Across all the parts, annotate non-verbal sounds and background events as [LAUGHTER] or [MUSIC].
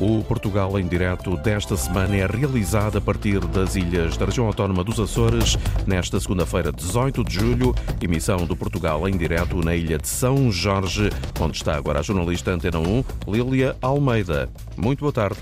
O Portugal em Direto desta semana é realizado a partir das ilhas da região autónoma dos Açores, nesta segunda-feira, 18 de julho, emissão do Portugal em Direto na ilha de São Jorge, onde está agora a jornalista Antena 1, Lília Almeida. Muito boa tarde.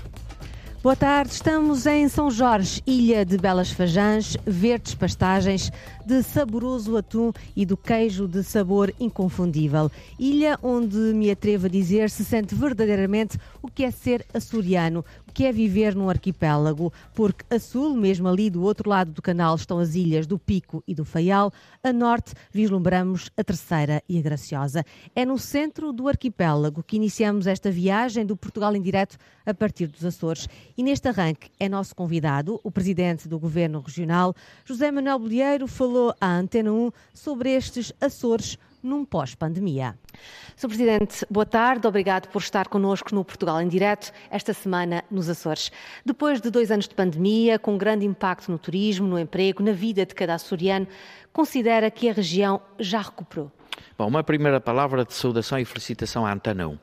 Boa tarde, estamos em São Jorge, ilha de belas fajãs, verdes pastagens, de saboroso atum e do queijo de sabor inconfundível. Ilha onde, me atrevo a dizer, se sente verdadeiramente o que é ser açoriano, que é viver num arquipélago, porque a sul, mesmo ali do outro lado do canal, estão as ilhas do Pico e do Faial, a norte vislumbramos a Terceira e a Graciosa. É no centro do arquipélago que iniciamos esta viagem do Portugal em direto a partir dos Açores. E neste arranque é nosso convidado, o presidente do Governo Regional, José Manuel Bolheiro, falou à Antena 1 sobre estes Açores num pós-pandemia. Sr. Presidente, boa tarde. Obrigado por estar connosco no Portugal em Direto, esta semana nos Açores. Depois de dois anos de pandemia, com grande impacto no turismo, no emprego, na vida de cada açoriano, considera que a região já recuperou? Bom, uma primeira palavra de saudação e felicitação à Antena 1.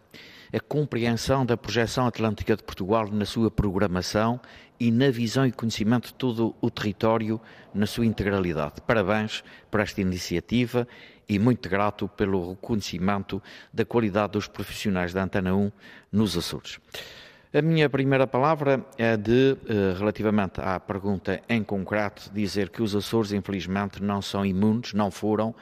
A compreensão da projeção atlântica de Portugal na sua programação e na visão e conhecimento de todo o território na sua integralidade. Parabéns por esta iniciativa e muito grato pelo reconhecimento da qualidade dos profissionais da Antena 1 nos Açores. A minha primeira palavra é de, eh, relativamente à pergunta em concreto, dizer que os Açores, infelizmente, não são imunes, não foram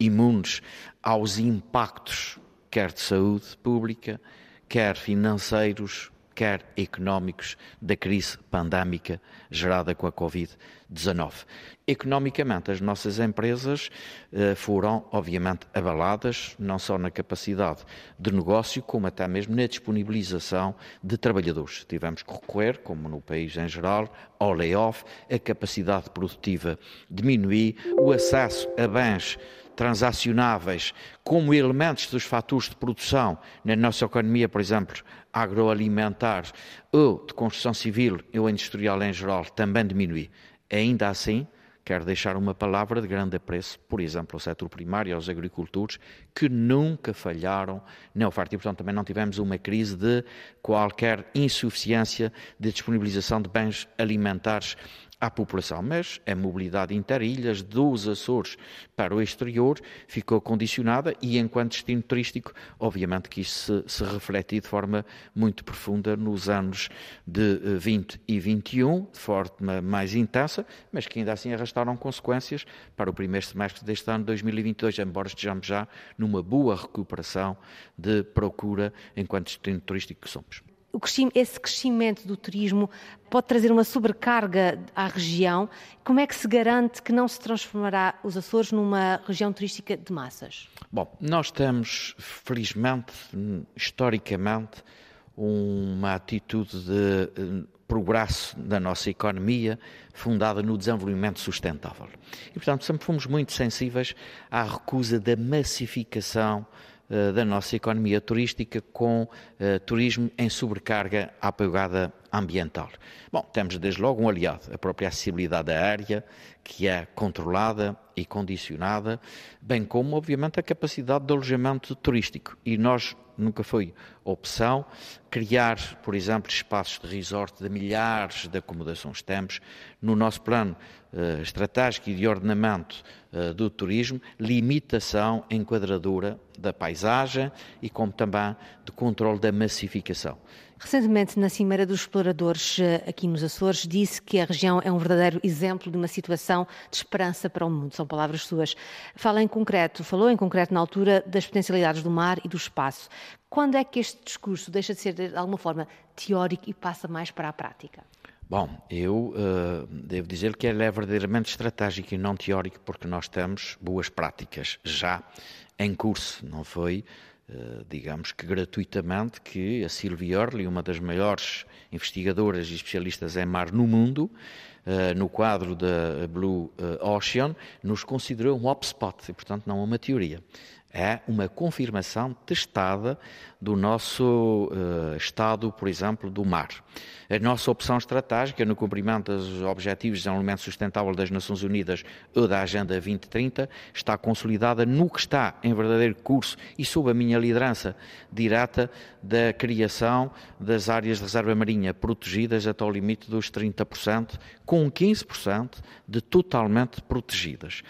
imunes aos impactos, quer de saúde pública, quer financeiros, quer económicos, da crise pandémica gerada com a Covid-19. Economicamente, as nossas empresas eh, foram, obviamente, abaladas, não só na capacidade de negócio, como até mesmo na disponibilização de trabalhadores. Tivemos que recorrer, como no país em geral, ao layoff, a capacidade produtiva diminuir, o acesso a bens transacionáveis como elementos dos fatores de produção na nossa economia, por exemplo, agroalimentar ou de construção civil ou industrial em geral, também diminui. Ainda assim, quero deixar uma palavra de grande apreço, por exemplo, ao setor primário, aos agricultores, que nunca falharam na oferta e, portanto, também não tivemos uma crise de qualquer insuficiência de disponibilização de bens alimentares à população, mas a mobilidade interilhas dos Açores para o exterior ficou condicionada e, enquanto destino turístico, obviamente que isso se, se refletiu de forma muito profunda nos anos de 20 eh, e 21, de forma mais intensa, mas que ainda assim arrastaram consequências para o primeiro semestre deste ano 2022, embora estejamos já numa boa recuperação de procura enquanto destino turístico que somos esse crescimento do turismo pode trazer uma sobrecarga à região. Como é que se garante que não se transformará os Açores numa região turística de massas? Bom, nós temos, felizmente, historicamente, uma atitude de eh, progresso da nossa economia fundada no desenvolvimento sustentável. E, portanto, sempre fomos muito sensíveis à recusa da massificação da nossa economia turística com uh, turismo em sobrecarga à pegada ambiental. Bom, temos desde logo um aliado, a própria acessibilidade aérea, que é controlada e condicionada, bem como, obviamente, a capacidade de alojamento turístico. E nós nunca foi opção criar, por exemplo, espaços de resort de milhares de acomodações. Temos no nosso plano uh, estratégico e de ordenamento uh, do turismo limitação, enquadradura da paisagem e como também de controle da massificação. Recentemente, na Cimeira dos Exploradores, eh, aqui nos Açores, disse que a região é um verdadeiro exemplo de uma situação de esperança para o mundo. São palavras suas. Fala em concreto, falou em concreto na altura das potencialidades do mar e do espaço. Quando é que este discurso deixa de ser, de alguma forma, teórico e passa mais para a prática? Bom, eu uh, devo dizer que ele é verdadeiramente estratégico e não teórico, porque nós temos boas práticas já em curso, não foi? Uh, digamos que gratuitamente, que a Sylvie Early, uma das maiores investigadoras e especialistas em mar no mundo, uh, no quadro da Blue Ocean, nos considerou um hotspot e, portanto, não uma teoria é uma confirmação testada do nosso uh, estado, por exemplo, do mar. A nossa opção estratégica no cumprimento dos Objetivos de Desenvolvimento Sustentável das Nações Unidas ou da Agenda 2030 está consolidada no que está em verdadeiro curso e sob a minha liderança direta da criação das áreas de reserva marinha protegidas até o limite dos 30%, com 15% de totalmente protegidas.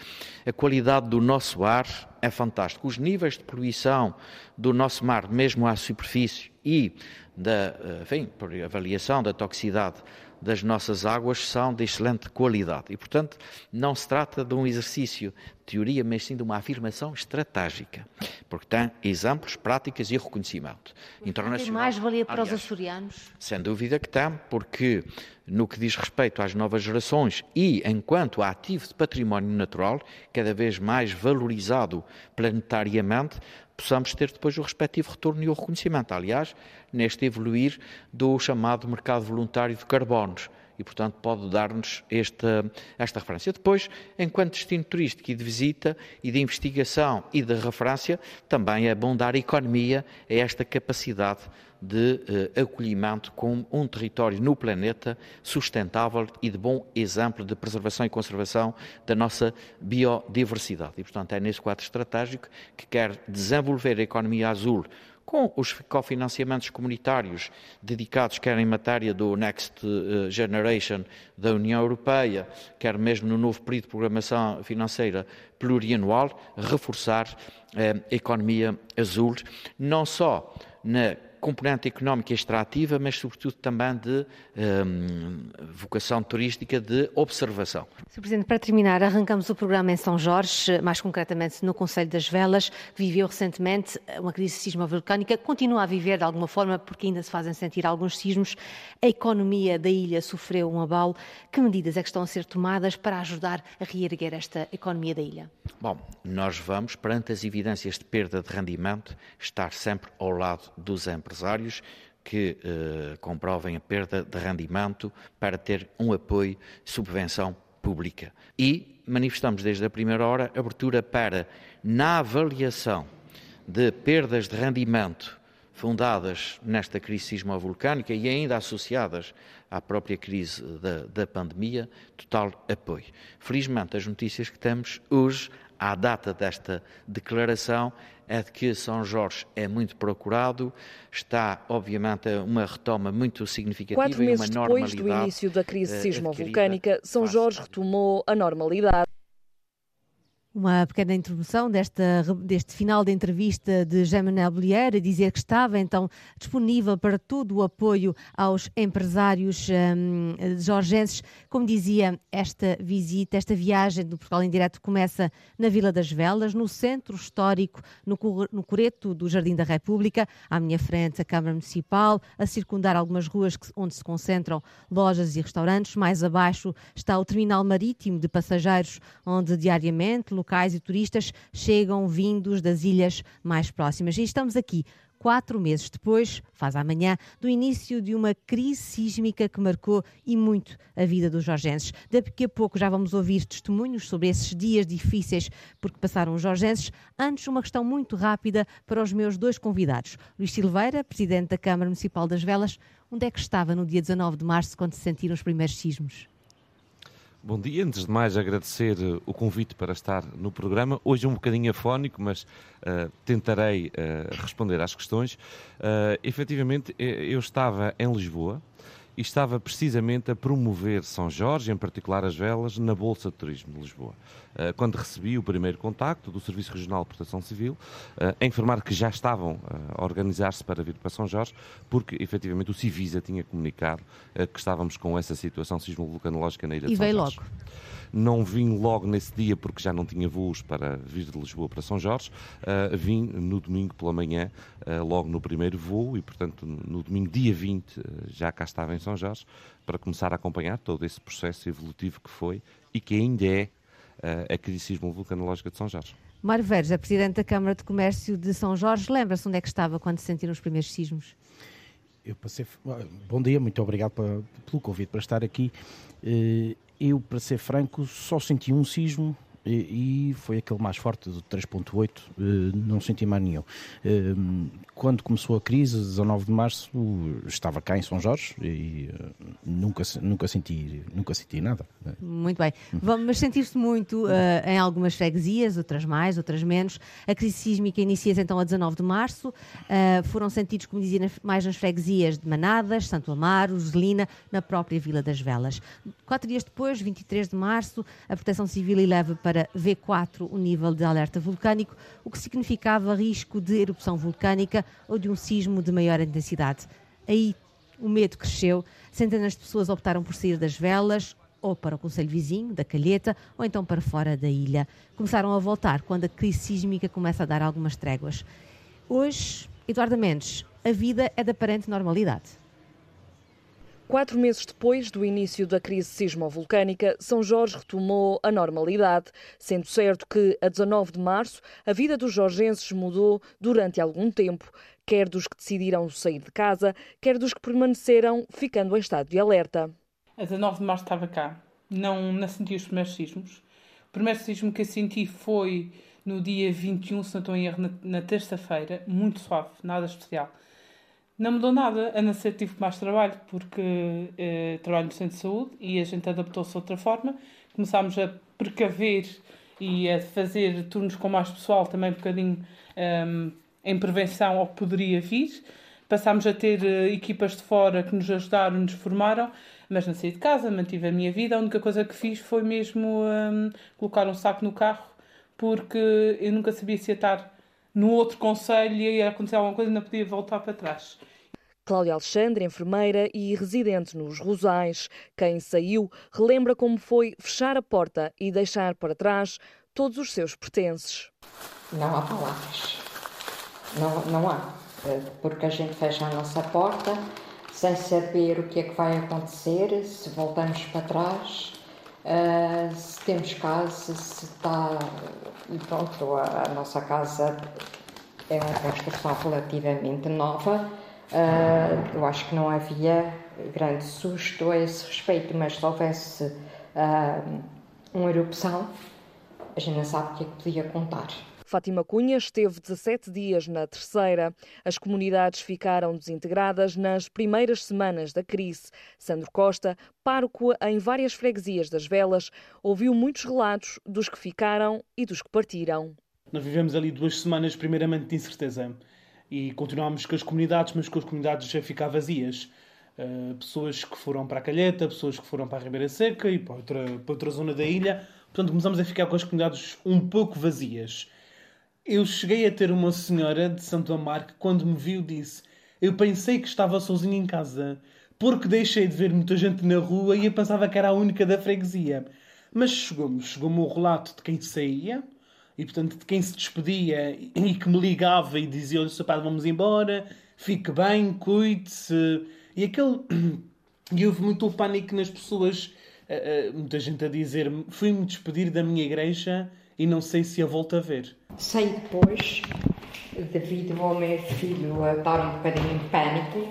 A qualidade do nosso ar é fantástico. Os níveis de poluição do nosso mar, mesmo à superfície, e da, eh, enfim, por avaliação da toxicidade das nossas águas são de excelente qualidade. E, portanto, não se trata de um exercício de teoria, mas sim de uma afirmação estratégica, porque tem exemplos, práticas e reconhecimento internacional. Tem mais valia para Aliás, os açorianos? Sem dúvida que tem, porque no que diz respeito às novas gerações e enquanto ativo de património natural, cada vez mais valorizado planetariamente, possamos ter depois o respectivo retorno e o reconhecimento. Aliás, neste evoluir do chamado mercado voluntário de carbonos. E, portanto, pode dar-nos esta, esta referência. Depois, enquanto destino turístico e de visita e de investigação e de referência, também é bom dar economia a esta capacidade de uh, acolhimento com um território no planeta sustentável e de bom exemplo de preservação e conservação da nossa biodiversidade. E, portanto, é nesse quadro estratégico que quer desenvolver a economia azul com os cofinanciamentos comunitários dedicados quer em matéria do Next eh, Generation da União Europeia, quer mesmo no novo período de programação financeira plurianual, reforçar eh, a economia azul, não só na componente económica extrativa, mas sobretudo também de um, vocação turística de observação. Sr. Presidente, para terminar, arrancamos o programa em São Jorge, mais concretamente no Conselho das Velas, que viveu recentemente uma crise sismo-vulcânica, continua a viver de alguma forma, porque ainda se fazem sentir alguns sismos. A economia da ilha sofreu um abalo. Que medidas é que estão a ser tomadas para ajudar a reerguer esta economia da ilha? Bom, nós vamos, perante as evidências de perda de rendimento, estar sempre ao lado dos empresários empresários que eh, comprovem a perda de rendimento para ter um apoio, subvenção pública. E manifestamos desde a primeira hora abertura para, na avaliação de perdas de rendimento fundadas nesta crise sismo-vulcânica e ainda associadas à própria crise da, da pandemia, total apoio. Felizmente, as notícias que temos hoje à data desta declaração é de que São Jorge é muito procurado, está obviamente uma retoma muito significativa Quatro meses e uma depois do início da crise eh, sismo-vulcânica, São Jorge retomou a normalidade. Uma pequena introdução desta, deste final da entrevista de Jaime Bolieira, dizer que estava então disponível para todo o apoio aos empresários um, jorgenses. Como dizia, esta visita, esta viagem do Portugal em Direto começa na Vila das Velas, no centro histórico, no, no Coreto do Jardim da República, à minha frente a Câmara Municipal, a circundar algumas ruas onde se concentram lojas e restaurantes. Mais abaixo está o terminal marítimo de passageiros, onde diariamente locais e turistas chegam vindos das ilhas mais próximas. E estamos aqui quatro meses depois, faz amanhã, do início de uma crise sísmica que marcou e muito a vida dos jorgenses. Daqui a pouco já vamos ouvir testemunhos sobre esses dias difíceis porque passaram os jorgenses. Antes, uma questão muito rápida para os meus dois convidados. Luís Silveira, Presidente da Câmara Municipal das Velas, onde é que estava no dia 19 de março quando se sentiram os primeiros sismos? Bom dia, antes de mais agradecer eh, o convite para estar no programa. Hoje um bocadinho afónico, mas uh, tentarei uh, responder às questões. Uh, efetivamente, eu estava em Lisboa, e estava precisamente a promover São Jorge, em particular as velas, na Bolsa de Turismo de Lisboa. Eh, quando recebi o primeiro contacto do Serviço Regional de Proteção Civil, eh, a informar que já estavam eh, a organizar-se para vir para São Jorge, porque efetivamente o Civisa tinha comunicado que estávamos com essa situação sismo-vulcanológica na ilha e de São Jorge. E veio logo. Não vim logo nesse dia porque já não tinha voos para vir de Lisboa para São Jorge. Uh, vim no domingo pela manhã, uh, logo no primeiro voo, e portanto no domingo, dia 20, uh, já cá estava em São Jorge, para começar a acompanhar todo esse processo evolutivo que foi e que ainda é a crise sismo-vulcanológica de São Jorge. Mário Veres, a Presidente da Câmara de Comércio de São Jorge, lembra-se onde é que estava quando se sentiram os primeiros sismos? Eu passei. Bom dia, muito obrigado pelo convite para estar aqui. Eu, para ser franco, só senti um sismo e, e foi aquele mais forte do 3.8, não senti mais nenhum. Quando começou a crise, 19 de março, estava cá em São Jorge e nunca, nunca, senti, nunca senti nada. Muito bem. Mas sentir-se muito uh, em algumas freguesias, outras mais, outras menos. A crise sísmica inicia-se então a 19 de março. Uh, foram sentidos, como dizia, mais nas freguesias de Manadas, Santo Amaro, Zelina, na própria Vila das Velas. Quatro dias depois, 23 de março, a Proteção Civil eleva para V4 o nível de alerta vulcânico, o que significava risco de erupção vulcânica ou de um sismo de maior intensidade. Aí o medo cresceu, centenas de pessoas optaram por sair das velas ou para o Conselho Vizinho, da Calheta, ou então para fora da ilha. Começaram a voltar quando a crise sísmica começa a dar algumas tréguas. Hoje, Eduardo Mendes, a vida é de aparente normalidade. Quatro meses depois do início da crise sismovolcânica, São Jorge retomou a normalidade, sendo certo que, a 19 de março, a vida dos jorgenses mudou durante algum tempo, quer dos que decidiram sair de casa, quer dos que permaneceram ficando em estado de alerta. A 19 de março estava cá, não, não senti os primeiros sismos. O primeiro sismo que eu senti foi no dia 21, se não estou em erro, na, na terça-feira, muito suave, nada especial. Não mudou nada, a não ser tive mais trabalho, porque eh, trabalho no centro de saúde e a gente adaptou-se de outra forma. Começámos a precaver e a fazer turnos com mais pessoal, também um bocadinho um, ehm, em prevenção ao que poderia vir. Passámos a ter uh, equipas de fora que nos ajudaram, nos formaram, mas não saí de casa, mantive a minha vida. A única coisa que fiz foi mesmo um, colocar um saco no carro, porque eu nunca sabia se ia estar no outro conselho e ia acontecer alguma coisa e não podia voltar para trás. Cláudia Alexandre, enfermeira e residente nos Rosais, quem saiu, relembra como foi fechar a porta e deixar para trás todos os seus pertences. Não há palavras. Não, não há. Eh, porque a gente fecha a nossa porta sem saber o que é que vai acontecer, se voltamos para trás, uh, se temos casa, se está. E pronto, a, a, nossa casa é uma construção relativamente nova. Uh, eu acho que não havia grande susto a esse respeito, mas se houvesse uh, uma erupção, a gente não sabe o que é que podia contar. Fátima Cunha esteve 17 dias na terceira. As comunidades ficaram desintegradas nas primeiras semanas da crise. Sandro Costa, pároco em várias freguesias das Velas, ouviu muitos relatos dos que ficaram e dos que partiram. Nós vivemos ali duas semanas, primeiramente, de incerteza. E continuámos com as comunidades, mas com as comunidades já ficar vazias. Uh, pessoas que foram para a Calheta, pessoas que foram para a Ribeira Seca e para outra, para outra zona da ilha. Portanto, começamos a ficar com as comunidades um pouco vazias. Eu cheguei a ter uma senhora de Santo Amaro que, quando me viu, disse: Eu pensei que estava sozinha em casa, porque deixei de ver muita gente na rua e eu pensava que era a única da freguesia. Mas chegou-me chegou o relato de quem saía e, portanto, de quem se despedia e que me ligava e dizia: Olha, sapado, vamos embora, fique bem, cuide-se. E aquele. [CLEARS THROAT] E houve muito pânico nas pessoas, eh, eh, muita gente a dizer: Fui-me despedir da minha igreja e não sei se a volto a ver. Sei depois, devido ao meu filho a estar um bocadinho em pânico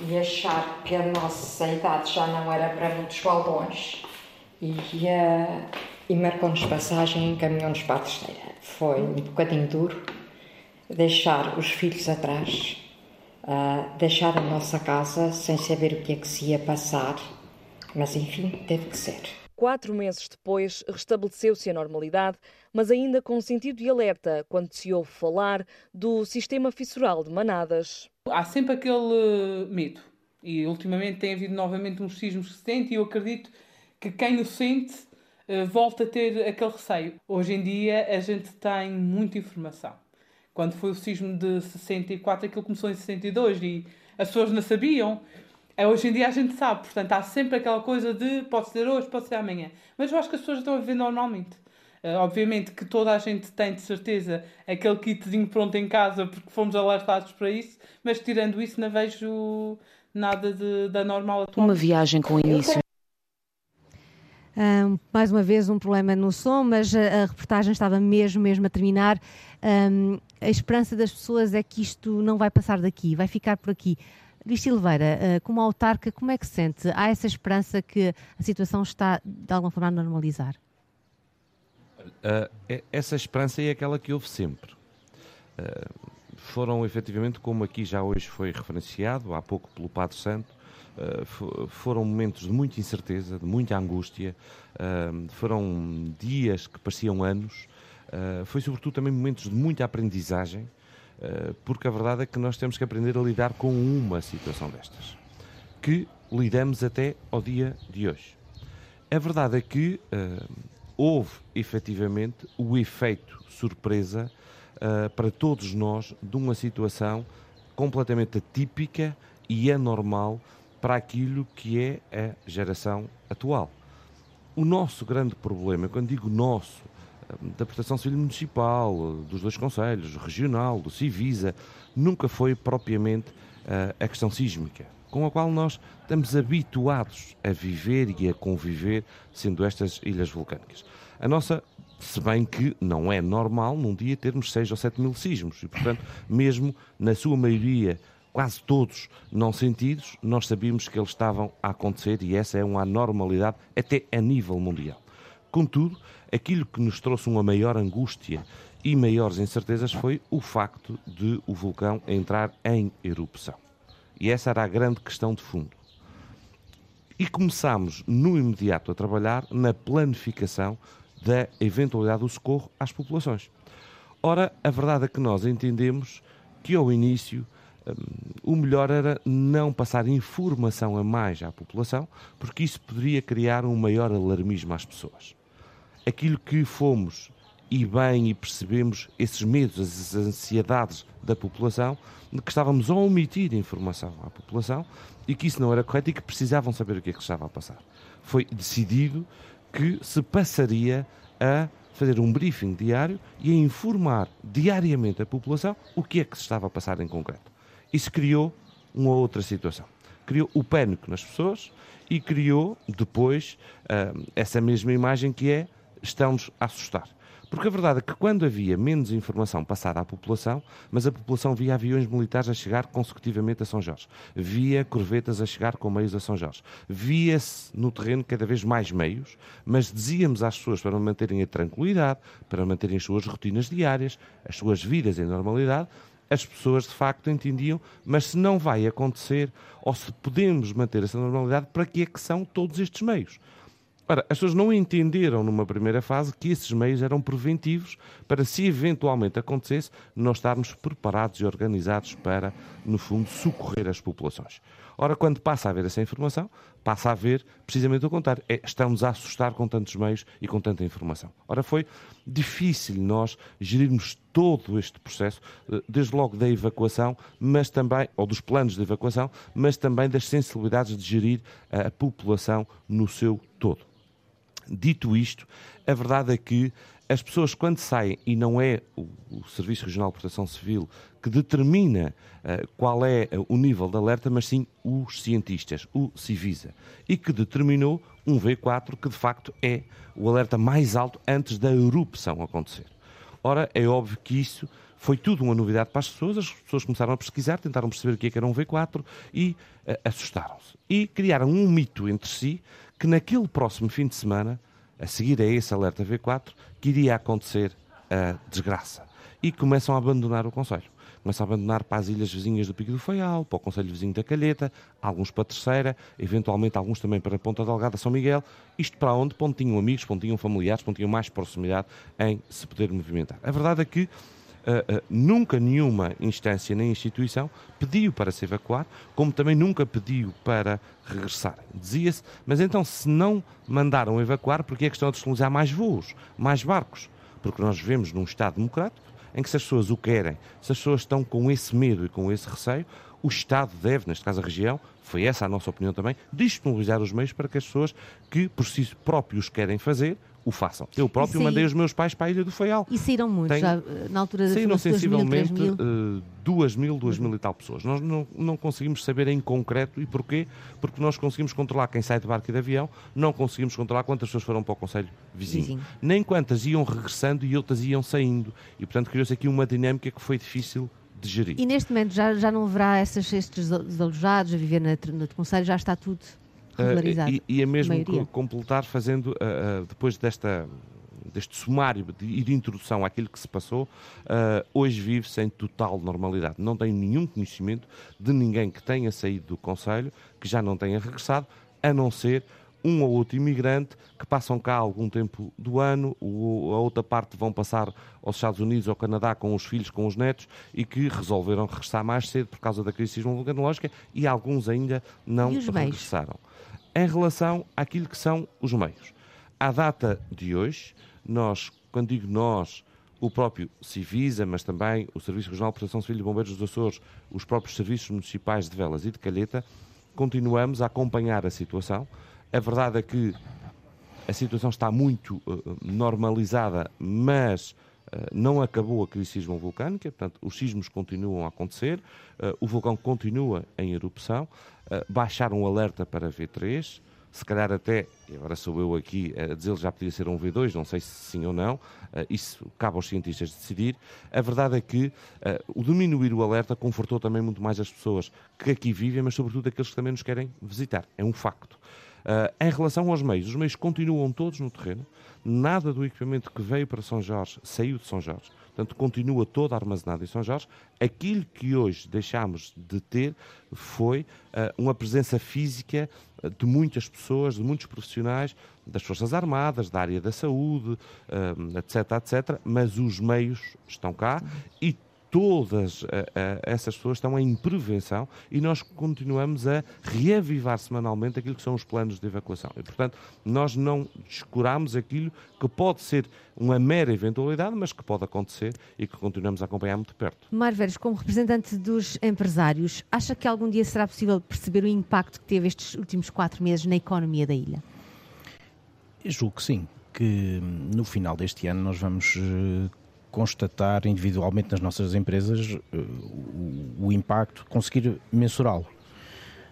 e achar que a nossa idade já não era para muitos balões e, uh, e marcou-nos passagem e encaminhou-nos para a terceira. Foi um bocadinho duro deixar os filhos atrás, uh, deixar a nossa casa sem saber o que é que se ia passar, mas enfim, teve que ser. Quatro meses depois, restabeleceu-se a normalidade, mas ainda com sentido de alerta quando se ouve falar do sistema fissural de manadas. Há sempre aquele medo. E ultimamente tem havido novamente uns sismos que se sente e eu acredito que quem o sente uh, volta a ter aquele receio. Hoje em dia a gente tem muita informação. Quando foi o sismo de 64, aquilo começou em 62 e as pessoas não sabiam. É, hoje em dia a gente sabe, portanto há sempre aquela coisa de pode ser hoje, pode ser amanhã. Mas eu acho que as pessoas estão a viver normalmente. Uh, obviamente que toda a gente tem de certeza aquele kitzinho pronto em casa porque fomos alertados para isso, mas tirando isso não vejo nada de, da normal atual. Uma viagem com início. Um, mais uma vez um problema no som, mas a, a reportagem estava mesmo, mesmo a terminar. Um, a esperança das pessoas é que isto não vai passar daqui, vai ficar por aqui Luís Silveira, uh, como autarca, como é que sente? Há essa esperança que a situação está de alguma forma a normalizar? Uh, essa esperança é aquela que houve sempre. Uh, foram efetivamente, como aqui já hoje foi referenciado, há pouco pelo Padre Santo, uh, foram momentos de muita incerteza, de muita angústia, foram dias que pareciam anos, foi sobretudo também momentos de muita aprendizagem, porque a verdade é que nós temos que aprender a lidar com uma situação destas, que lidamos até ao dia de hoje. A verdade é que houve efetivamente o efeito surpresa uh, para todos nós de uma situação completamente atípica e anormal para aquilo que é a geração atual. O nosso grande problema, quando digo nosso, da Proteção Civil Municipal, dos dois Conselhos, regional, do Civisa, nunca foi propriamente uh, a questão sísmica com a qual nós estamos habituados a viver e a conviver, sendo estas ilhas vulcânicas. A nossa se bem que não é normal num dia termos 6 ou 7 mil sismos e, portanto, mesmo na sua maioria, quase todos não sentidos, nós sabíamos que eles estavam a acontecer e essa é uma anormalidade até a nível mundial. Contudo, aquilo que nos trouxe uma maior angústia e maiores incertezas foi o facto de o vulcão entrar em erupção. E essa era a grande questão de fundo. E começámos no imediato a trabalhar na planificação da eventualidade do socorro às populações. Ora, a verdade é que nós entendemos que ao início um, o melhor era não passar informação a mais à população, porque isso poderia criar um maior alarmismo às pessoas. Aquilo que fomos e bem e percebemos esses medos, as ansiedades da população, que estávamos a omitir informação à população e que isso não era correto e que precisavam saber o que é que estava a passar. Foi decidido que se passaria a fazer um briefing diário e a informar diariamente a população o que é que se estava a passar em concreto. Isso criou uma outra situação. Criou o pânico nas pessoas e criou depois uh, essa mesma imagem que é estamos a assustar. Porque a verdade é que quando havia menos informação passada à população, mas a população via aviões militares a chegar consecutivamente a São Jorge, via corvetas a chegar com meios a São Jorge, via-se no terreno cada vez mais meios, mas dizíamos às pessoas para manterem a tranquilidade, para manterem as suas rotinas diárias, as suas vidas em normalidade, as pessoas de facto entendiam, mas se não vai acontecer, ou se podemos manter essa normalidade, para que é que são todos estes meios? Ora, as pessoas não entenderam numa primeira fase que esses meios eram preventivos para, se eventualmente acontecesse, nós estarmos preparados e organizados para, no fundo, socorrer as populações. Ora, quando passa a haver essa informação, passa a haver precisamente o contrário. É, estamos a assustar com tantos meios e com tanta informação. Ora, foi difícil nós gerirmos todo este processo, eh, desde logo da evacuação, mas também, ou dos planos de evacuação, mas também das sensibilidades de gerir a população no seu todo. Dito isto, a verdade é que as pessoas, quando saem, e não é o, o Serviço Regional de Proteção Civil que determina uh, qual é uh, o nível de alerta, mas sim os cientistas, o Civisa, e que determinou um V4 que de facto é o alerta mais alto antes da erupção acontecer. Ora, é óbvio que isso foi tudo uma novidade para as pessoas, as pessoas começaram a pesquisar, tentaram perceber o que, é que era um V4 e uh, assustaram-se. E criaram um mito entre si que naquele próximo fim de semana, a seguir a esse alerta V4, que iria acontecer a desgraça. E começam a abandonar o Conselho. Começam a abandonar para as ilhas vizinhas do Pico do Faial, para o Conselho Vizinho da Calheta, alguns para a Terceira, eventualmente alguns também para a Ponta Delgada, São Miguel. Isto para onde? Para onde tinham amigos, para onde tinham familiares, para onde tinham mais proximidade em se poder movimentar. A verdade é que Uh, nunca nenhuma instância nem instituição pediu para se evacuar, como também nunca pediu para regressarem. Dizia-se, mas então se não mandaram evacuar, porque é questão de disponibilizar mais voos, mais barcos? Porque nós vivemos num Estado democrático em que se as pessoas o querem, se as pessoas estão com esse medo e com esse receio, o Estado deve, neste caso a região, foi essa a nossa opinião também, disponibilizar os meios para que as pessoas que por si próprios querem fazer, o façam. Eu próprio mandei os meus pais para a Ilha do Faial. E saíram muitos, já, na altura da Saíram sensivelmente 2 mil, uh, 2 mil, 2 mil e tal pessoas. Nós não, não conseguimos saber em concreto e porquê, porque nós conseguimos controlar quem sai de barco e de avião, não conseguimos controlar quantas pessoas foram para o Conselho vizinho. vizinho. Nem quantas iam regressando e outras iam saindo. E, portanto, criou-se aqui uma dinâmica que foi difícil de gerir. E neste momento já, já não haverá essas, estes desalojados a viver na, na Conselho, já está tudo regularizado? Uh, e, e é mesmo completar fazendo, uh, uh, depois desta deste sumário de, e de introdução àquilo que se passou, hoje vive-se em total normalidade. Não tenho nenhum conhecimento de ninguém que tenha saído do Conselho, que já não tenha regressado, a não ser um ou outro imigrante que passam cá algum tempo do ano, o, a outra parte vão passar aos Estados Unidos ou ao Canadá com os filhos, com os netos e que resolveram regressar mais cedo por causa da crise vulcanológica e alguns ainda não regressaram. Em relação àquilo que são os meios. À data de hoje, nós, quando digo nós, o próprio Civisa, mas também o Serviço Regional de Proteção Civil de Bombeiros dos Açores, os próprios serviços municipais de Velas e de Calheta, continuamos a acompanhar a situação. A verdade é que a situação está muito uh, normalizada, mas não acabou a crise sismo-vulcânica, portanto, os sismos continuam a acontecer, uh, o vulcão continua em erupção, baixaram o alerta para V3, se calhar até, e agora sou eu aqui a dizer já podia ser um V2, não sei se sim ou não, isso cabe aos cientistas decidir. A verdade é que o diminuir o alerta confortou também muito mais as pessoas que aqui vivem, mas sobretudo aqueles que também nos querem visitar. É um facto. Uh, em relação aos meios, os meios continuam todos no terreno, nada do equipamento que veio para São Jorge saiu de São Jorge, portanto continua todo armazenado em São Jorge. Aquilo que hoje deixámos de ter foi uh, uma presença física de muitas pessoas, de muitos profissionais, das Forças Armadas, da área da saúde, uh, etc, etc, mas os meios estão cá e todas uh, uh, essas pessoas estão em prevenção e nós continuamos a reavivar semanalmente aquilo que são os planos de evacuação. E, portanto, nós não descuramos aquilo que pode ser uma mera eventualidade, mas que pode acontecer e que continuamos a acompanhar muito perto. Mário Veres, como representante dos empresários, acha que algum dia será possível perceber o impacto que teve estes últimos quatro meses na economia da ilha? Eu julgo que sim, que no final deste ano nós vamos eh, constatar individualmente nas nossas empresas eh, o, o impacto, conseguir mensurá-lo.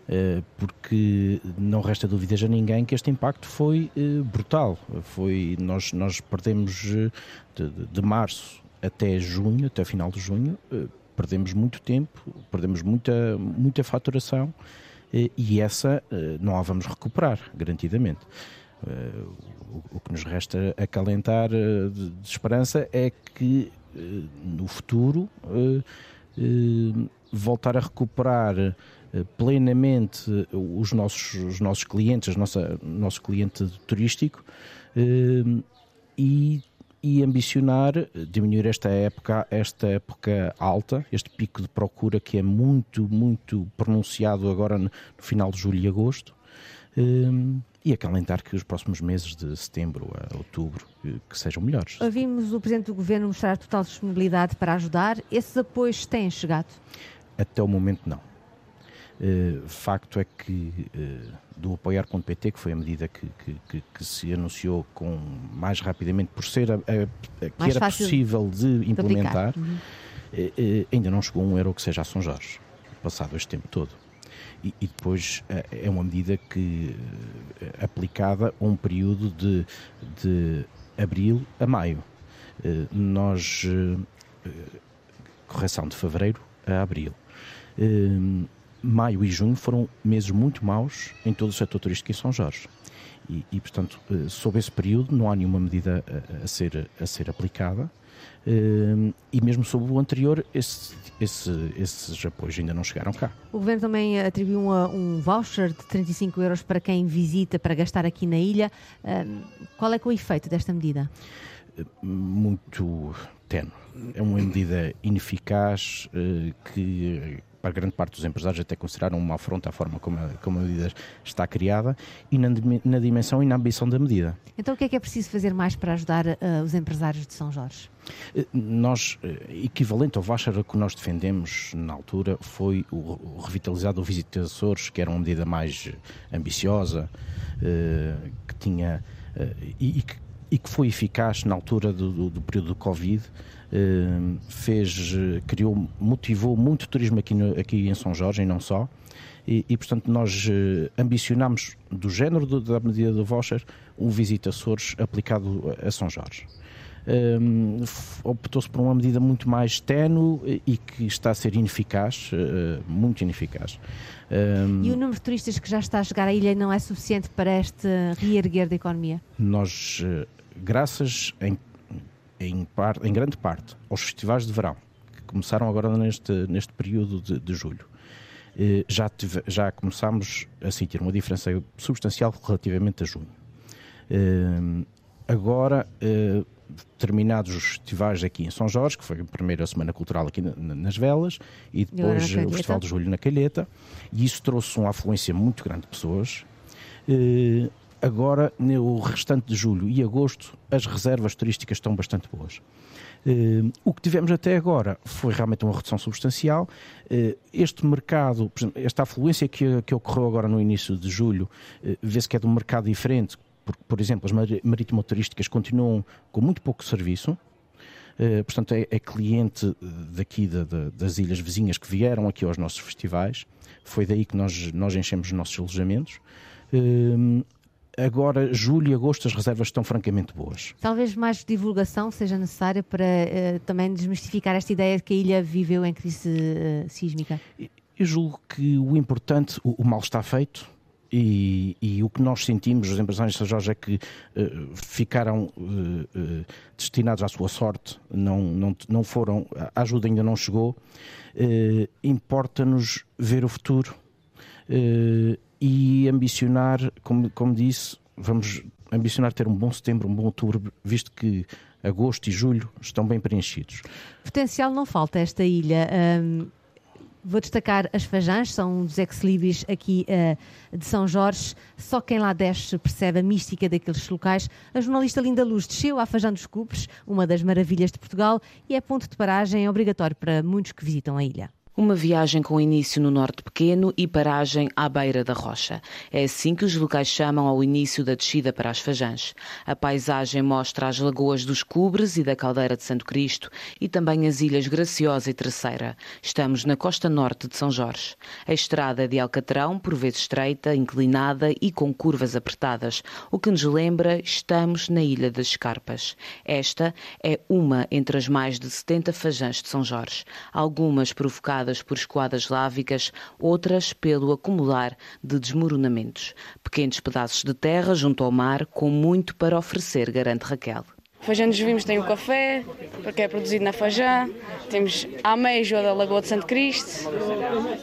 Eh, porque não resta dúvidas a ninguém que este impacto foi eh, brutal. Foi, nós, nós perdemos de, de março até junho, até final de junho, perdemos muito tempo, perdemos muita, muita faturação e essa não a vamos recuperar, garantidamente. Uh, o, que nos resta acalentar uh, de, de, esperança é que uh, no futuro voltar a recuperar plenamente os nossos, os nossos clientes, o nosso cliente turístico e, e ambicionar diminuir esta época, esta época alta, este pico de procura que é muito, muito pronunciado agora no final de julho e agosto e acalentar que os próximos meses de setembro a outubro que sejam melhores. Ouvimos o Presidente do Governo mostrar total disponibilidade para ajudar. Esses apoios têm chegado? Até o momento não. Uh, facto é que uh, do apoiar.pt, que foi a medida que, que, que, que, se anunciou com mais rapidamente por ser a, a, a que era possível de implementar, uhum. uh, ainda não chegou um euro que seja a São Jorge, passado este tempo todo e, depois eh, é uma medida que eh, aplicada a um período de, de abril a maio. Eh, nós correção de fevereiro a abril. Maio e junho foram meses muito maus em todo o setor turístico em São Jorge. E, e portanto, sob esse período não há nenhuma medida a, a ser, a ser aplicada. Uh, e mesmo sob o anterior, esse, esse, esses apoios ainda não chegaram cá. O Governo também atribuiu um, um, voucher de 35 euros para quem visita para gastar aqui na ilha. Uh, qual é, é o efeito desta medida? Muito tenue. É uma medida ineficaz uh, que para grande parte dos empresários até consideraram uma afronta à forma como a, como a medida está criada e na, na, dimensão e na ambição da medida. Então o que é que é preciso fazer mais para ajudar uh, os empresários de São Jorge? Eh, nós, eh, equivalente ao voucher que nós defendemos na altura, foi o, o revitalizado do Visita de Açores, que era uma medida mais ambiciosa, que tinha... E, que, e, que, foi eficaz na altura do, do, do período do Covid, Ehm, fez, criou, motivou muito turismo aqui, no, aqui em São Jorge e não só. E, e portanto, nós uh, ambicionamos, do género do, da medida do voucher, um Visita Açores aplicado a São Jorge. Um, optou-se por uma medida muito mais ténue e que está a ser ineficaz, uh, muito ineficaz. Um, e o número de turistas que já está a chegar à ilha não é suficiente para este reerguer da economia? Nós, uh, graças em, em, em, grande parte aos festivais de verão, que começaram agora neste, neste período de, de julho, uh, já, tive, já começámos a sentir uma diferença substancial relativamente a junho. agora, terminados os festivais aqui em São Jorge, que foi a primeira semana cultural aqui nas Velas, e depois o Festival de Julho na Calheta, e isso trouxe uma afluência muito grande de pessoas. Uh, agora, no restante de julho e agosto, as reservas turísticas estão bastante boas. Uh, o que tivemos até agora foi realmente uma redução substancial. Uh, este mercado, esta afluência que, que ocorreu agora no início de julho, uh, vê-se que é de um mercado diferente, por, por exemplo, as marítimo-turísticas continuam com muito pouco serviço, Uh, portanto, é, é, cliente daqui da, da, das ilhas vizinhas que vieram aqui aos nossos festivais. Foi daí que nós, nós enchemos os nossos alojamentos. Uh, agora, julho e agosto, as reservas estão francamente boas. Talvez mais divulgação seja necessária para uh, também desmistificar esta ideia de que a ilha viveu em crise sísmica. Eu julgo que o importante, o, o mal está feito e, e, o que nós sentimos, os empresários de São Jorge, é que uh, ficaram uh, destinados à sua sorte, não, não, não foram, a ajuda ainda não chegou. Importa-nos ver o futuro e ambicionar, como, como disse, vamos ambicionar ter um bom setembro, um bom outubro, visto que agosto e julho estão bem preenchidos. Potencial não falta esta ilha. Um Vou destacar as Fajãs, são dos ex-libris aqui uh, de São Jorge. Só quem lá desce percebe a mística daqueles locais. A jornalista Linda Luz desceu à Fajã dos Cupres, uma das maravilhas de Portugal, e é ponto de paragem obrigatório para muitos que visitam a ilha. Uma viagem com início no Norte Pequeno e paragem à beira da rocha. É assim que os locais chamam ao início da descida para as Fajãs. A paisagem mostra as lagoas dos Cubres e da Caldeira de Santo Cristo e também as ilhas Graciosa e Terceira. Estamos na costa norte de São Jorge. A estrada é de Alcatrão, por vezes estreita, inclinada e com curvas apertadas, o que nos lembra estamos na Ilha das Escarpas. Esta é uma entre as mais de 70 Fajãs de São Jorge, algumas provocadas por escoadas lávicas, outras pelo acumular de desmoronamentos. Pequenos pedaços de terra junto ao mar, com muito para oferecer, garante Raquel. Fajã dos Vimos tem o café, porque é produzido na Fajã. Temos a ameijoa da Lagoa de Santo Cristo.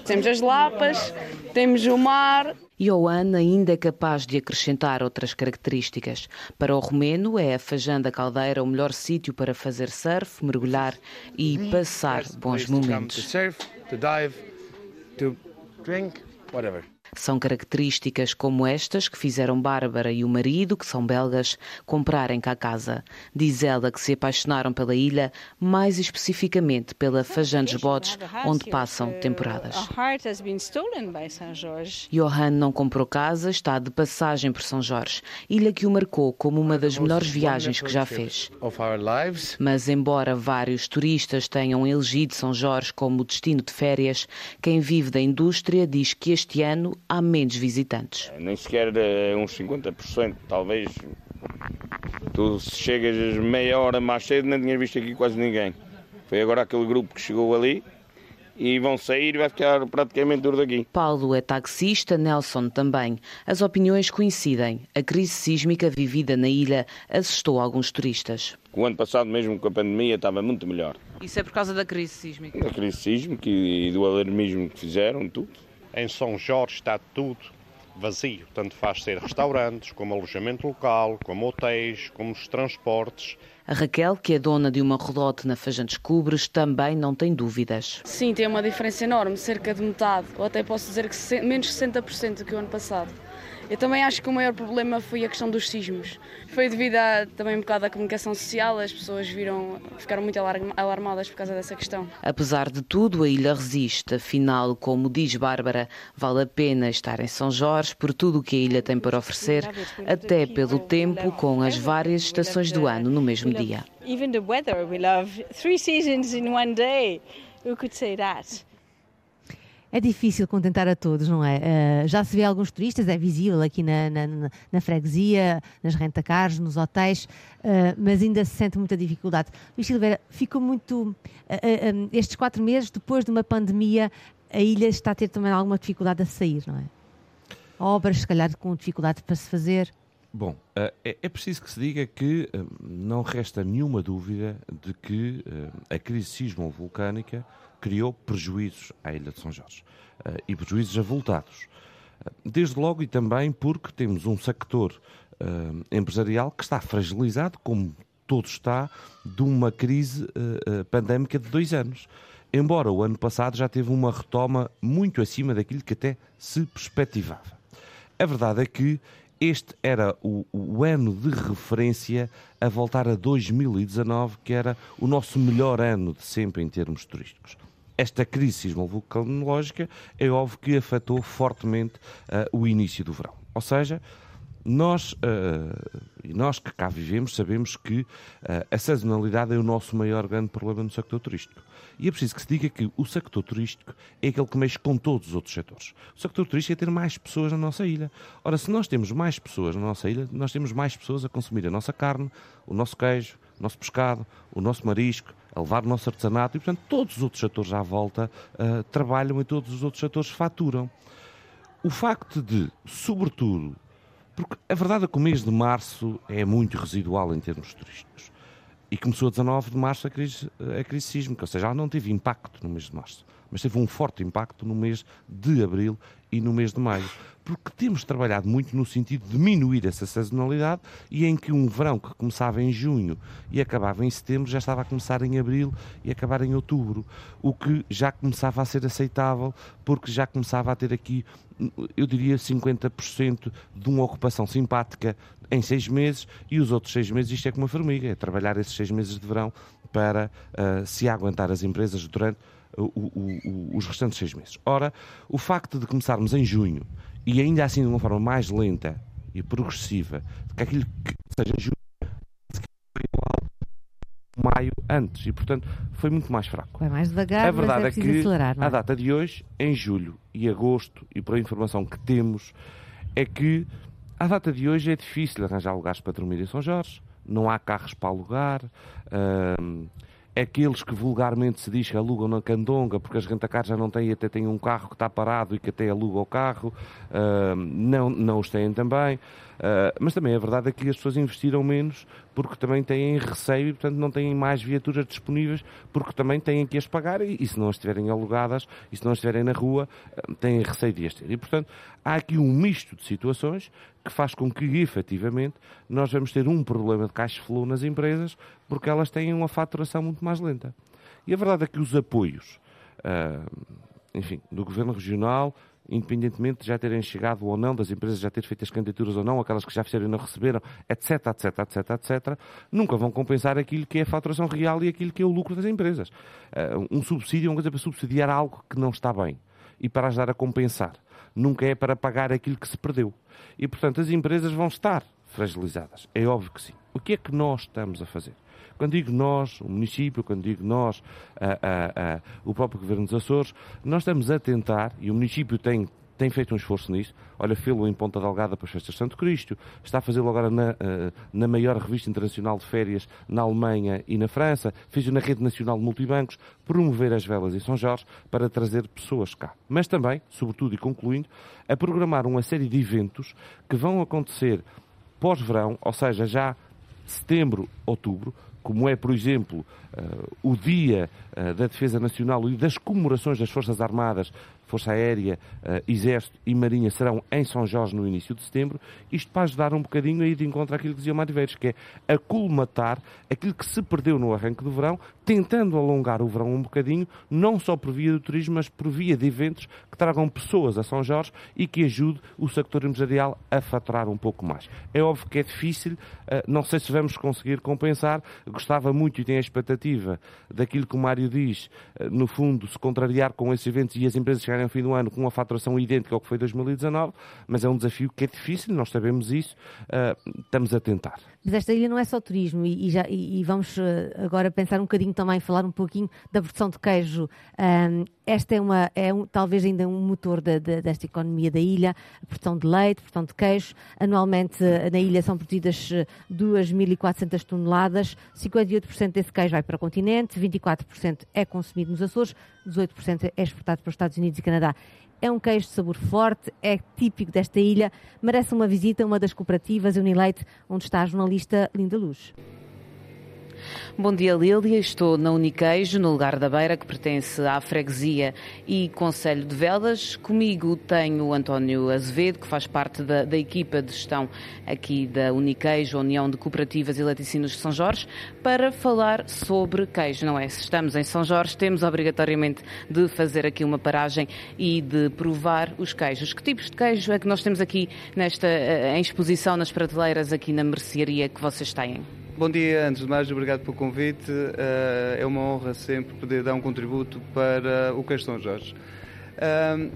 Temos as lapas, temos o mar. Ioan ainda é capaz de acrescentar outras características. Para o romeno, é a Fajã da Caldeira o melhor sítio para fazer surf, mergulhar e passar bons momentos. São características como estas que fizeram Bárbara e o marido, que são belgas, comprarem cá casa. Diz ela que se apaixonaram pela ilha, mais especificamente pela Fajã dos Bodes, onde passam temporadas. Johan não comprou casa, está de passagem por São Jorge, ilha que o marcou como uma das melhores viagens que já fez. Mas embora vários turistas tenham elegido São Jorge como destino de férias, quem vive da indústria diz que este ano há menos visitantes. Nem sequer uh, uns 50%, talvez. Tu chegas meia hora mais cedo, não tinhas visto aqui quase ninguém. Foi agora aquele grupo que chegou ali e vão sair e vai ficar praticamente duro daqui. Paulo é taxista, Nelson também. As opiniões coincidem. A crise sísmica vivida na ilha assustou alguns turistas. O ano passado, mesmo com a pandemia, estava muito melhor. Isso é por causa da crise sísmica? Da crise sísmica e do alarmismo que fizeram, tudo. Em São Jorge está tudo vazio, tanto faz ser restaurantes, como alojamento local, como hotéis, como os transportes. A Raquel, que é dona de uma relote na Fajantes Cubres, também não tem dúvidas. Sim, tem uma diferença enorme, cerca de metade, ou até posso dizer que menos 60% do que o ano passado. Eu também acho que o maior problema foi a questão dos sismos. Foi devido a, também um bocado à comunicação social, as pessoas viram, ficaram muito alarmadas por causa dessa questão. Apesar de tudo, a ilha resiste. Afinal, como diz Bárbara, vale a pena estar em São Jorge por tudo o que a ilha tem para oferecer, até pelo tempo com as várias estações do ano no mesmo dia. Even the weather we love. Three seasons in one day. Who could say that? É difícil contentar a todos, não é? Uh, já se vê alguns turistas, é visível aqui na, na, na freguesia, nas rentacares, nos hotéis, uh, mas ainda se sente muita dificuldade. Luís Silveira, ficou muito. Uh, estes quatro meses, depois de uma pandemia, a ilha está a ter também alguma dificuldade a sair, não é? Obras, se calhar, com dificuldade para se fazer. Bom, é, é preciso que se diga que não resta nenhuma dúvida de que a crise sismo-vulcânica criou prejuízos à Ilha de São Jorge uh, e prejuízos avultados. Uh, desde logo e também porque temos um sector uh, empresarial que está fragilizado, como todo está, de uma crise pandémica de dois anos. Embora o ano passado já teve uma retoma muito acima daquilo que até se perspectivava. A verdade é que este era o, o, ano de referência a voltar a 2019, que era o nosso melhor ano de sempre em termos turísticos esta crise sismo-vulcanológica é óbvio que afetou fortemente uh, o início do verão. Ou seja, nós, uh, nós que cá vivemos, sabemos que uh, a sazonalidade é o nosso maior grande problema no sector turístico. E é preciso que se diga que o sector turístico é aquele que mexe com todos os outros setores. O sector turístico é ter mais pessoas na nossa ilha. Ora, se nós temos mais pessoas na nossa ilha, nós temos mais pessoas a consumir a nossa carne, o nosso queijo, o nosso pescado, o nosso marisco, a levar o nosso artesanato e, portanto, todos os outros setores à volta uh, trabalham e todos os outros setores faturam. O facto de, sobretudo, porque a verdade é que o mês de março é muito residual em termos turísticos. E começou a 19 de março a crise, a crise sísmica, ou seja, ela não teve impacto no mês de março, mas teve um forte impacto no mês de abril e no mês de maio. Porque temos trabalhado muito no sentido de diminuir essa sazonalidade e em que um verão que começava em junho e acabava em setembro já estava a começar em abril e acabar em outubro, o que já começava a ser aceitável porque já começava a ter aqui, eu diria, 50% de uma ocupação simpática em seis meses e os outros seis meses isto é como uma formiga, é trabalhar esses seis meses de verão para uh, se aguentar as empresas durante o, o, os restantes seis meses. Ora, o facto de começarmos em junho e ainda assim de uma forma mais lenta e progressiva que aquilo que seja julho maio antes e portanto foi muito mais fraco. Vai mais devagar, a verdade é, é que acelerar, é? a data de hoje, em julho e agosto, e por a informação que temos, é que a data de hoje é difícil arranjar lugares para dormir em São Jorge, não há carros para alugar. Hum, aqueles que vulgarmente se diz que alugam na candonga, porque as rentacares já não têm, até têm um carro que está parado e que até aluga o carro, uh, não, não os têm também. Uh, mas também a verdade é que as pessoas investiram menos porque também têm receio e, portanto, não têm mais viaturas disponíveis porque também têm que as pagar e, e se não estiverem alugadas e se não estiverem na rua, uh, têm receio de as ter. E, portanto, há aqui um misto de situações que faz com que, efetivamente, nós vamos ter um problema de cash flow nas empresas porque elas têm uma faturação muito mais lenta. E a verdade é que os apoios, uh, enfim, do Governo Regional, independentemente de já terem chegado ou não, das empresas já terem feito as candidaturas ou não, aquelas que já fizeram e não receberam, etc, etc, etc, etc, nunca vão compensar aquilo que é a faturação real e aquilo que é o lucro das empresas. Uh, um subsídio é uma coisa para subsidiar algo que não está bem e para ajudar a compensar. Nunca é para pagar aquilo que se perdeu. E, portanto, as empresas vão estar fragilizadas. É óbvio que sim. O que é que nós estamos a fazer? Quando digo nós, o município, quando digo nós, o próprio Governo dos Açores, nós estamos a tentar, e o município tem tem feito um esforço nisso. Olha, fê-lo em Ponta Delgada para as festas de Santo Cristo, está a fazê-lo agora na, uh, na maior revista internacional de férias na Alemanha e na França, fez-o na Rede Nacional de Multibancos, promover as velas em São Jorge para trazer pessoas cá. Mas também, sobretudo e concluindo, a programar uma série de eventos que vão acontecer pós-verão, ou seja, já setembro, outubro, como é, por exemplo, uh, o Dia uh, da Defesa Nacional e das comemorações das Forças Armadas Força Aérea, uh, Exército e Marinha serão em São Jorge no início de setembro, isto para ajudar um bocadinho a ir de encontro àquilo que dizia o Mário Veires, que é acolmatar aquilo que se perdeu no arranque do verão, tentando alongar o verão um bocadinho, não só por via do turismo, mas por via de eventos que tragam pessoas a São Jorge e que ajude o sector empresarial a faturar um pouco mais. É óbvio que é difícil, uh, não sei se vamos conseguir compensar, gostava muito e tenho a expectativa daquilo que o Mário diz, uh, no fundo, se contrariar com esses eventos e as empresas chegarem ao fim do ano com uma faturação idêntica ao que foi 2019, mas é um desafio que é difícil, nós sabemos isso, uh, estamos a tentar. Mas esta ilha não é só turismo e, e, já, e, e vamos uh, agora pensar um bocadinho também, falar um pouquinho da produção de queijo. Um, esta é, uma, é um, talvez ainda um motor da, da, desta economia da ilha, a produção de leite, a produção de queijo. Anualmente na ilha são produzidas 2.400 toneladas, 58% desse queijo vai para o continente, 24% é consumido nos Açores, 18% é exportado para os Estados Unidos e Canadá. É um queijo de sabor forte, é típico desta ilha, merece uma visita a uma das cooperativas Unileite, onde está a jornalista Linda Luz. Bom dia, Lília. Estou na Uniqueijo, no lugar da Beira, que pertence à Freguesia e Conselho de Velas. Comigo tenho o António Azevedo, que faz parte da, da equipa de gestão aqui da Uniqueijo, União de Cooperativas e Laticínios de São Jorge, para falar sobre queijo, não é? Se estamos em São Jorge, temos obrigatoriamente de fazer aqui uma paragem e de provar os queijos. Que tipos de queijo é que nós temos aqui nesta eh, em exposição nas prateleiras aqui na mercearia que vocês têm? Bom dia, antes de mais, obrigado pelo convite. Eh, é uma honra sempre poder dar um contributo para o Queijo São Jorge. Eh,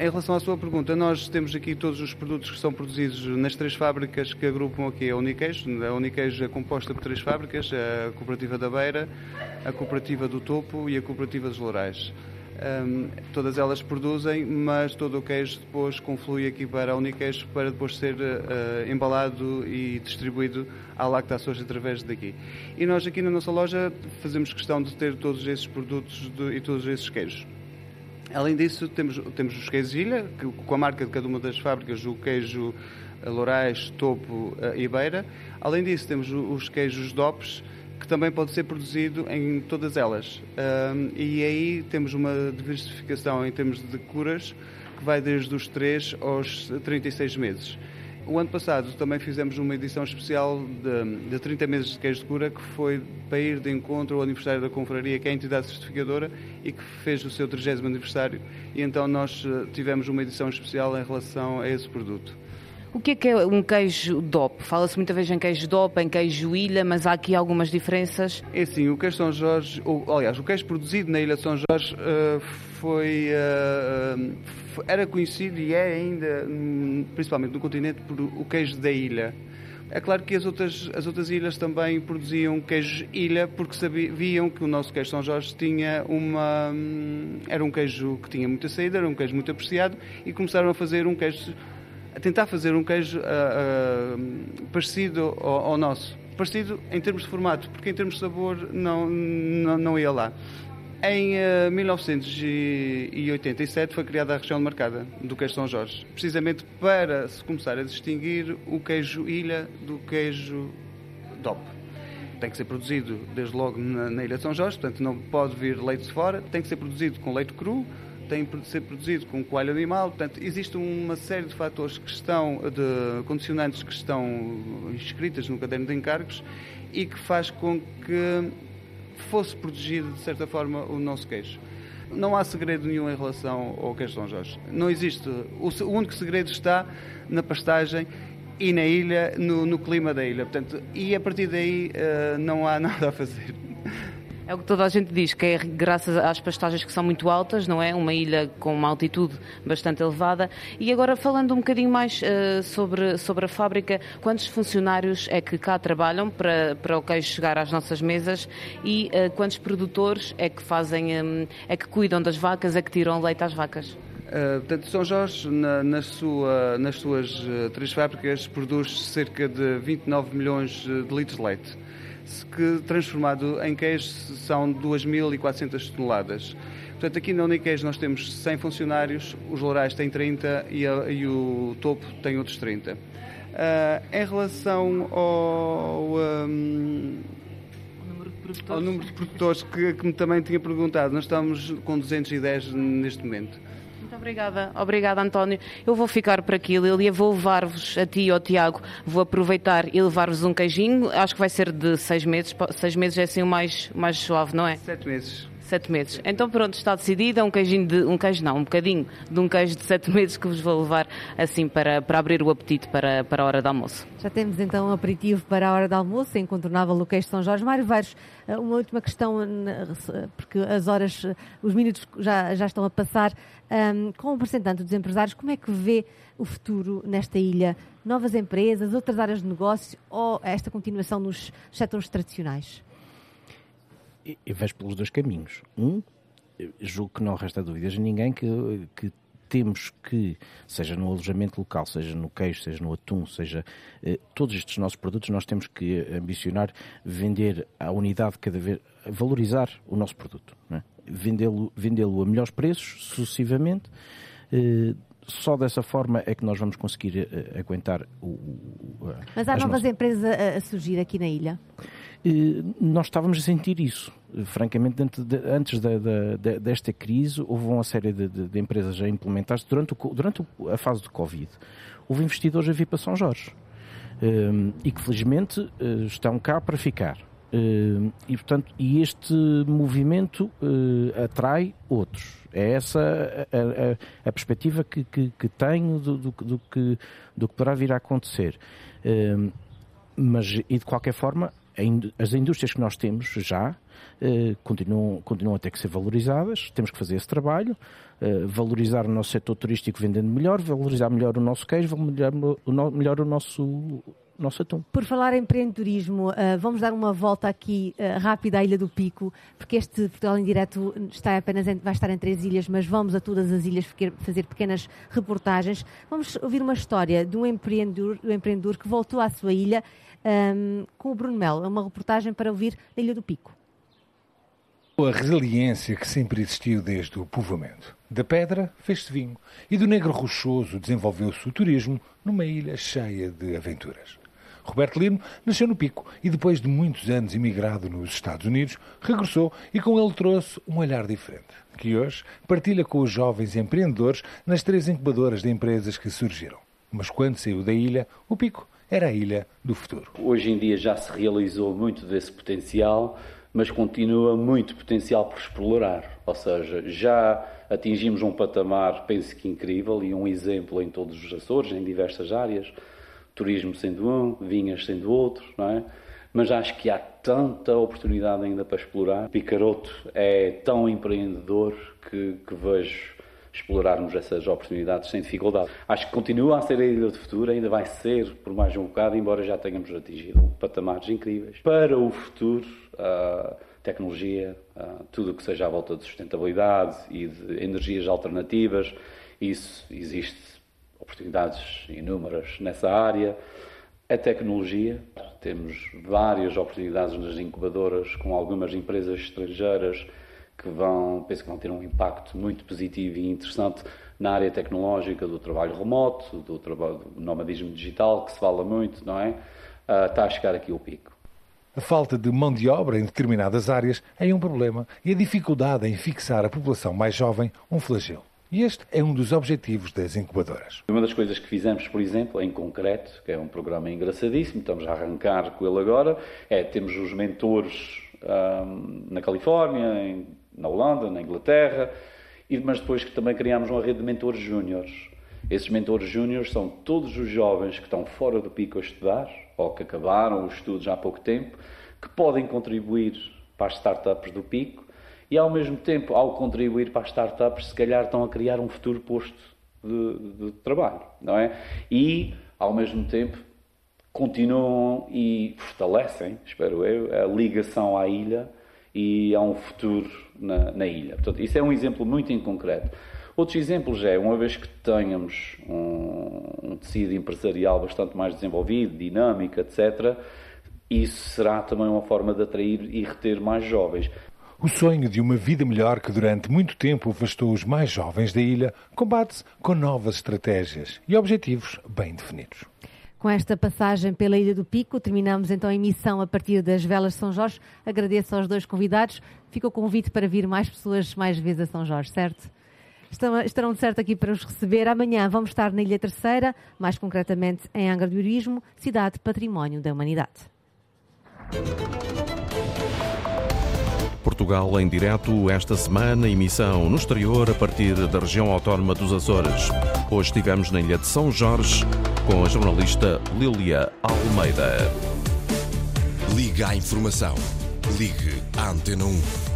em relação à sua pergunta, nós temos aqui todos os produtos que são produzidos nas três fábricas que agrupam aqui a Uniqueijo. A Uniqueijo é composta por três fábricas, a Cooperativa da Beira, a Cooperativa do Topo e a Cooperativa dos Lourais. Um, todas elas produzem, mas todo o queijo depois conflui aqui para a Uniqueijo para depois ser uh, embalado e distribuído à Lacta através daqui. E nós aqui na nossa loja fazemos questão de ter todos esses produtos de, e todos esses queijos. Além disso, temos, temos os queijos ilha, que, com a marca de cada uma das fábricas, o queijo Lourais, Topo uh, e Beira. Além disso, temos os queijos DOPs, que também pode ser produzido em todas elas. Um, e aí temos uma diversificação em termos de curas que vai desde os 3 aos 36 meses. O ano passado também fizemos uma edição especial de, de 30 meses de queijo de cura, que foi para ir de encontro ao aniversário da Confraria, que é a entidade certificadora e que fez o seu 30 aniversário. E então nós eh, tivemos uma edição especial em relação a esse produto. O que é que é um queijo DOP? Fala-se muitas vezes em queijo DOP, em queijo ilha, mas há aqui algumas diferenças? É sim, o queijo São Jorge, ou, aliás, o queijo produzido na Ilha de São Jorge uh, foi, uh, era conhecido e é ainda, hum, principalmente no continente, por o queijo da ilha. É claro que as outras, as outras ilhas também produziam queijo ilha porque sabiam que o nosso queijo São Jorge tinha uma. Hum, era um queijo que tinha muita saída, era um queijo muito apreciado e começaram a fazer um queijo a tentar fazer um queijo uh, parecido ao, ao, nosso. Parecido em termos de formato, porque em termos de sabor não, não, não ia lá. Em uh, 1987 foi criada a região demarcada do queijo São Jorge, precisamente para se começar a distinguir o queijo ilha do queijo DOP. Tem que ser produzido desde logo na, na Ilha de São Jorge, portanto não pode vir leite de fora, tem que ser produzido com leite cru, tem de ser produzido com coalho animal, portanto, existe uma série de fatores que estão, de condicionantes que estão inscritas no caderno de encargos e que faz com que fosse protegido, de certa forma, o nosso queijo. Não há segredo nenhum em relação ao queijo São Jorge. Não existe. O único segredo está na pastagem e na ilha, no, no clima da ilha. Portanto, e a partir daí uh, não há [LAUGHS] nada a fazer. É o que toda a gente diz, que é graças às pastagens que são muito altas, não é? Uma ilha com uma altitude bastante elevada. E agora falando um bocadinho mais uh, sobre, sobre a fábrica, quantos funcionários é que cá trabalham para, para o queijo chegar às nossas mesas e uh, quantos produtores é que fazem, um, é que cuidam das vacas, é que tiram leite às vacas? Uh, portanto, São Jorge, na, na sua, nas suas três fábricas, produz cerca de 29 milhões de litros de leite que transformado em queijo são 2.400 toneladas. Portanto, aqui na Uniqueijo nós temos 100 funcionários, os Lourais têm 30 e, a, e o Topo tem outros 30. Uh, ah, em relação ao, um, ao número de produtores que, que me também tinha perguntado, nós estamos com 210 neste momento. Muito obrigada, obrigada António. Eu vou ficar por aqui, Lilia, vou levar-vos a ti e ao Tiago, vou aproveitar e levar-vos um queijinho, acho que vai ser de seis meses, seis meses é assim o mais, mais suave, não é? Sete meses. Sete meses. Então pronto, está decidido, é um queijinho de, um queijo não, um bocadinho de um queijo de sete [LAUGHS] meses que vos vou levar assim para, para abrir o apetite para, para a hora do almoço. Já temos então um aperitivo para a hora do almoço, incontornável o queijo de São Jorge. Mário Veiros, eh, uma última questão, porque as horas, os minutos já, já estão a passar. Um, com o representante dos empresários, como é que vê o futuro nesta ilha? Novas empresas, outras áreas de negócio ou esta continuação nos setores tradicionais? Eu vejo pelos dois caminhos. Um, julgo que não resta dúvidas a ninguém que, que temos que, seja no alojamento local, seja no queijo, seja no atum, seja eh, todos estes nossos produtos, nós temos que ambicionar vender a unidade cada vez, valorizar o nosso produto, é? vendê-lo vendê a melhores preços, sucessivamente. Eh, só dessa forma é que nós vamos conseguir uh, aguentar o. o Mas há novas nossas... empresas a, a, surgir aqui na ilha? Uh, nós estávamos a sentir isso. Uh, francamente, de, antes da, da, desta crise, houve uma série de, de, de empresas a implementar-se durante, o, durante a fase de Covid. Houve investidores a vir para São Jorge e que, felizmente, estão cá para ficar. Uh, e, portanto, e este movimento uh, atrai outros. É essa a, a, a perspectiva que, que, que tenho do, do, do, que, do que poderá vir a acontecer. Uh, mas, e de qualquer forma, as indústrias que nós temos já continuam, continuam a ter que ser valorizadas, temos que fazer esse trabalho, valorizar o nosso setor turístico vendendo melhor, valorizar melhor o nosso queijo, melhor, melhor o nosso nosso atum. Por falar em empreendedorismo, uh, vamos dar uma volta aqui uh, rápida à Ilha do Pico, porque este Portugal em Direto está apenas em, vai estar em três ilhas, mas vamos a todas as ilhas fazer pequenas reportagens. Vamos ouvir uma história de um empreendedor, um empreendedor que voltou à sua ilha um, com o Bruno Melo. É uma reportagem para ouvir na Ilha do Pico. A resiliência que sempre existiu desde o povoamento. Da pedra fez-se vinho e do negro rochoso desenvolveu-se o turismo numa ilha cheia de aventuras. Roberto Lino nasceu no Pico e, depois de muitos anos imigrado nos Estados Unidos, regressou e com ele trouxe um olhar diferente, que hoje partilha com os jovens empreendedores nas três incubadoras de empresas que surgiram. Mas quando saiu da ilha, o Pico era a ilha do futuro. Hoje em dia já se realizou muito desse potencial, mas continua muito potencial por explorar. Ou seja, já atingimos um patamar, penso que incrível, e um exemplo em todos os Açores, em diversas áreas turismo sendo um, vinhas sendo outro, não é? Mas acho que há tanta oportunidade ainda para explorar. Picaroto é tão empreendedor que, que vejo explorarmos essas oportunidades sem dificuldade. Acho que continua a ser a ilha do futuro, ainda vai ser por mais um bocado, embora já tenhamos atingido patamares incríveis. Para o futuro, a tecnologia, tudo o que seja à volta de sustentabilidade e de energias alternativas, isso existe oportunidades inúmeras nessa área. A tecnologia, temos várias oportunidades nas incubadoras com algumas empresas estrangeiras que vão, penso que vão ter um impacto muito positivo e interessante na área tecnológica do trabalho remoto, do, trabalho, do nomadismo digital, que se fala muito, não é? Uh, está a chegar aqui o pico. A falta de mão de obra em determinadas áreas é um problema e a dificuldade em fixar a população mais jovem um flagelo. E este é um dos objetivos das incubadoras. Uma das coisas que fizemos, por exemplo, em concreto, que é um programa engraçadíssimo, estamos a arrancar com ele agora, é temos os mentores na Califórnia, em, na Holanda, na Inglaterra, e, mas depois que também criámos uma rede de mentores júniores. Esses mentores júniores são todos os jovens que estão fora do pico a estudar, ou que acabaram os estudos há pouco tempo, que podem contribuir para as startups do pico e ao mesmo tempo, ao contribuir para as startups, se calhar estão a criar um futuro posto de, de trabalho, não é? E, ao mesmo tempo, continuam e fortalecem, espero eu, a ligação à ilha e a um futuro na, na ilha. Portanto, isso é um exemplo muito em concreto. Outros exemplos é, uma vez que tenhamos um, um tecido empresarial bastante mais desenvolvido, dinâmico, etc., isso será também uma forma de atrair e reter mais jovens. O sonho de uma vida melhor que durante muito tempo afastou os mais jovens da ilha combate-se com novas estratégias e objetivos bem definidos. Com esta passagem pela Ilha do Pico, terminamos então a emissão a partir das Velas de São Jorge. Agradeço aos dois convidados. Fica o convite para vir mais pessoas mais vezes a São Jorge, certo? estarão de certo aqui para os receber. Amanhã vamos estar na Ilha Terceira, mais concretamente em Angra do Heroísmo, cidade património da humanidade. Portugal em direto esta semana, emissão no exterior a partir da região autónoma dos Açores. Hoje estivemos na ilha de São Jorge com a jornalista Lília Almeida. Liga à informação. Ligue à Antena 1.